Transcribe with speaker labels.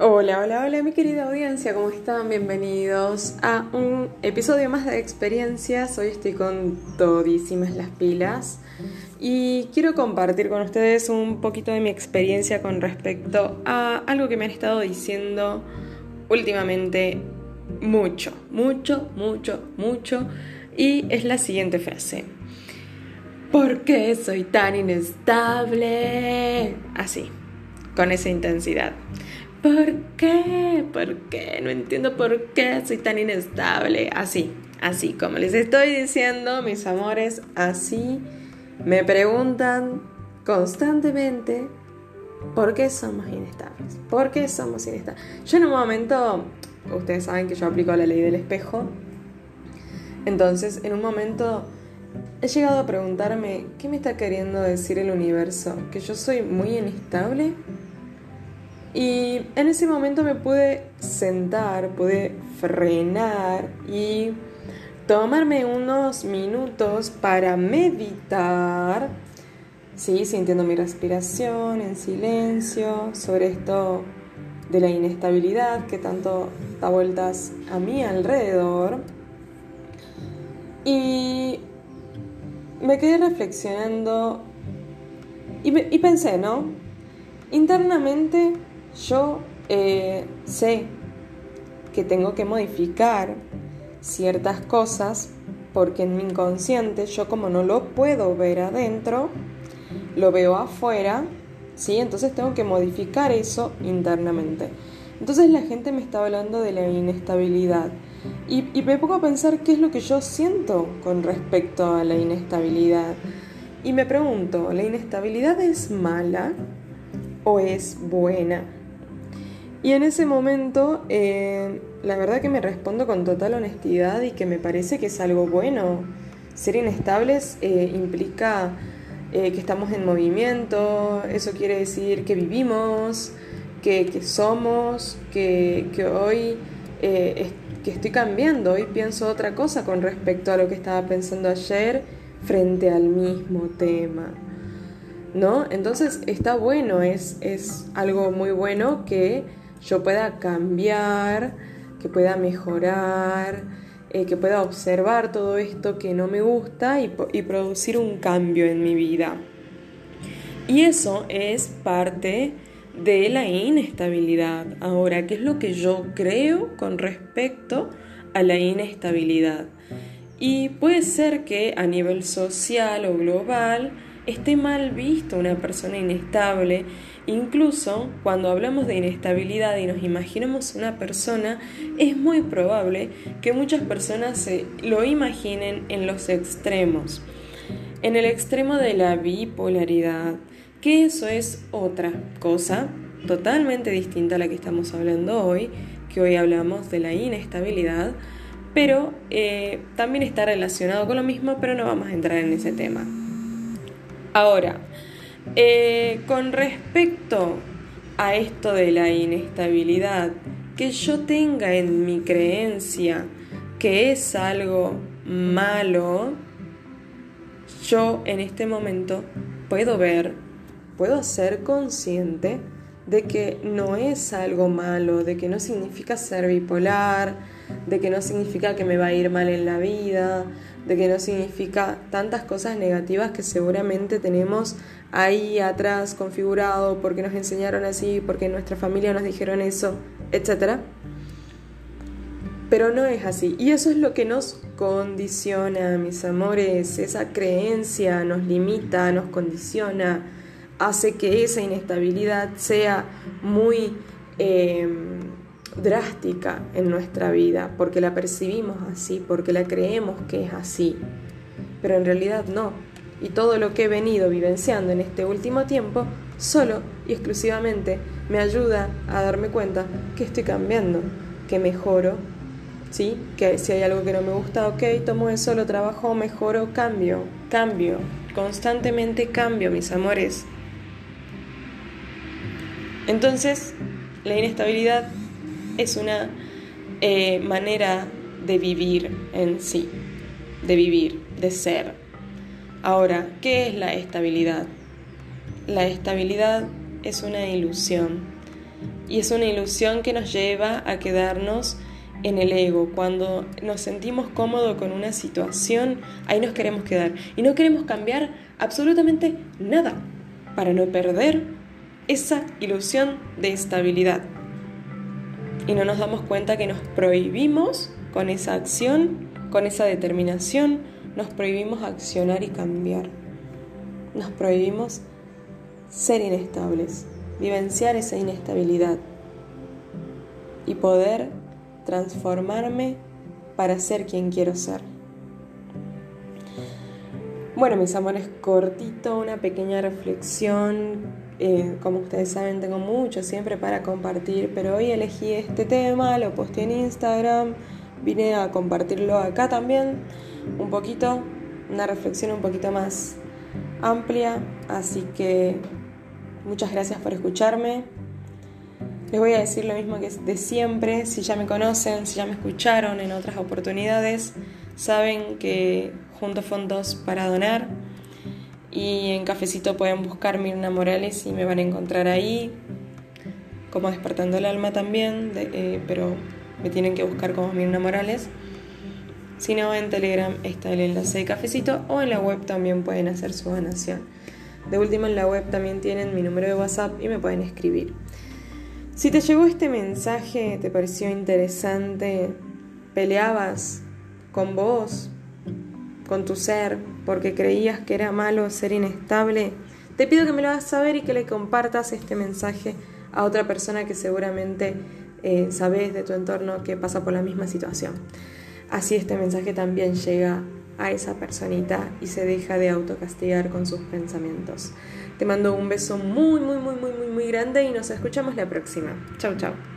Speaker 1: Hola, hola, hola mi querida audiencia, ¿cómo están? Bienvenidos a un episodio más de experiencias. Hoy estoy con todísimas las pilas y quiero compartir con ustedes un poquito de mi experiencia con respecto a algo que me han estado diciendo últimamente mucho, mucho, mucho, mucho y es la siguiente frase. ¿Por qué soy tan inestable? Así, con esa intensidad. ¿Por qué? ¿Por qué? No entiendo por qué soy tan inestable. Así, así, como les estoy diciendo, mis amores, así me preguntan constantemente por qué somos inestables. ¿Por qué somos inestables? Yo en un momento, ustedes saben que yo aplico la ley del espejo. Entonces, en un momento he llegado a preguntarme, ¿qué me está queriendo decir el universo? ¿Que yo soy muy inestable? Y en ese momento me pude sentar, pude frenar y tomarme unos minutos para meditar, ¿sí? sintiendo mi respiración en silencio sobre esto de la inestabilidad que tanto da vueltas a mi alrededor. Y me quedé reflexionando y, y pensé, ¿no? Internamente yo eh, sé que tengo que modificar ciertas cosas porque en mi inconsciente yo como no lo puedo ver adentro, lo veo afuera, ¿sí? Entonces tengo que modificar eso internamente. Entonces la gente me está hablando de la inestabilidad y, y me pongo a pensar qué es lo que yo siento con respecto a la inestabilidad. Y me pregunto, ¿la inestabilidad es mala o es buena? Y en ese momento, eh, la verdad que me respondo con total honestidad y que me parece que es algo bueno. Ser inestables eh, implica eh, que estamos en movimiento, eso quiere decir que vivimos, que, somos, que, que hoy que estoy cambiando, hoy pienso otra cosa con respecto a lo que estaba pensando ayer frente al mismo tema. ¿No? Entonces está bueno, es, es algo muy bueno que yo pueda cambiar, que pueda mejorar, eh, que pueda observar todo esto que no me gusta y, y producir un cambio en mi vida. Y eso es parte de la inestabilidad. Ahora, ¿qué es lo que yo creo con respecto a la inestabilidad? Y puede ser que a nivel social o global esté mal visto una persona inestable Incluso cuando hablamos de inestabilidad y nos imaginamos una persona, es muy probable que muchas personas se lo imaginen en los extremos. En el extremo de la bipolaridad, que eso es otra cosa totalmente distinta a la que estamos hablando hoy, que hoy hablamos de la inestabilidad, pero eh, también está relacionado con lo mismo, pero no vamos a entrar en ese tema. Ahora, eh, con respecto a esto de la inestabilidad, que yo tenga en mi creencia que es algo malo, yo en este momento puedo ver, puedo ser consciente de que no es algo malo, de que no significa ser bipolar, de que no significa que me va a ir mal en la vida, de que no significa tantas cosas negativas que seguramente tenemos ahí atrás configurado porque nos enseñaron así, porque nuestra familia nos dijeron eso, etc. Pero no es así. Y eso es lo que nos condiciona, mis amores. Esa creencia nos limita, nos condiciona, hace que esa inestabilidad sea muy em, drástica en nuestra vida, porque la percibimos así, porque la creemos que es así. Pero en realidad no y todo lo que he venido vivenciando en este último tiempo solo y exclusivamente me ayuda a darme cuenta que estoy cambiando, que mejoro, ¿sí? Que si hay algo que no me gusta, ok, tomo eso, lo trabajo, mejoro, cambio, cambio, constantemente cambio, mis amores. Entonces, la inestabilidad es una eh, manera de vivir en sí, de vivir, de ser. Ahora, ¿qué es la estabilidad? La estabilidad es una ilusión. y es una ilusión que nos lleva a quedarnos en el ego. Cuando nos sentimos cómodos con una situación, ahí nos queremos quedar. Y no queremos cambiar absolutamente nada para no perder esa ilusión de estabilidad. Y no nos damos cuenta que nos prohibimos con esa acción, con esa determinación, nos prohibimos accionar y cambiar. Nos prohibimos ser inestables, vivenciar esa inestabilidad y poder transformarme para ser quien quiero ser. Bueno, mis amores, cortito, una pequeña reflexión. Eh, como ustedes saben, tengo mucho siempre para compartir, pero hoy elegí este tema, lo posté en Instagram, vine a compartirlo acá también, un poquito, una reflexión un poquito más amplia, así que muchas gracias por escucharme. Les voy a decir lo mismo que de siempre, si ya me conocen, si ya me escucharon en otras oportunidades, saben que junto fondos para donar y en Cafecito pueden buscar Mirna Morales y me van a encontrar ahí, como Despertando el Alma también, eh, pero me tienen que buscar como Mirna Morales. Si no, en Telegram está el enlace de Cafecito o en la web también pueden hacer su donación. De último, en la web también tienen mi número de WhatsApp y me pueden escribir. Si te llegó este mensaje, te pareció interesante, peleabas con vos, con tu ser, porque creías que era malo ser inestable, te pido que me lo hagas saber y que le compartas este mensaje a otra persona que seguramente eh, sabes de tu entorno que pasa por la misma situación. Así este mensaje también llega a esa personita y se deja de autocastigar con sus pensamientos. Te mando un beso muy, muy, muy, muy, muy, muy grande y nos escuchamos la próxima. Chau, chau.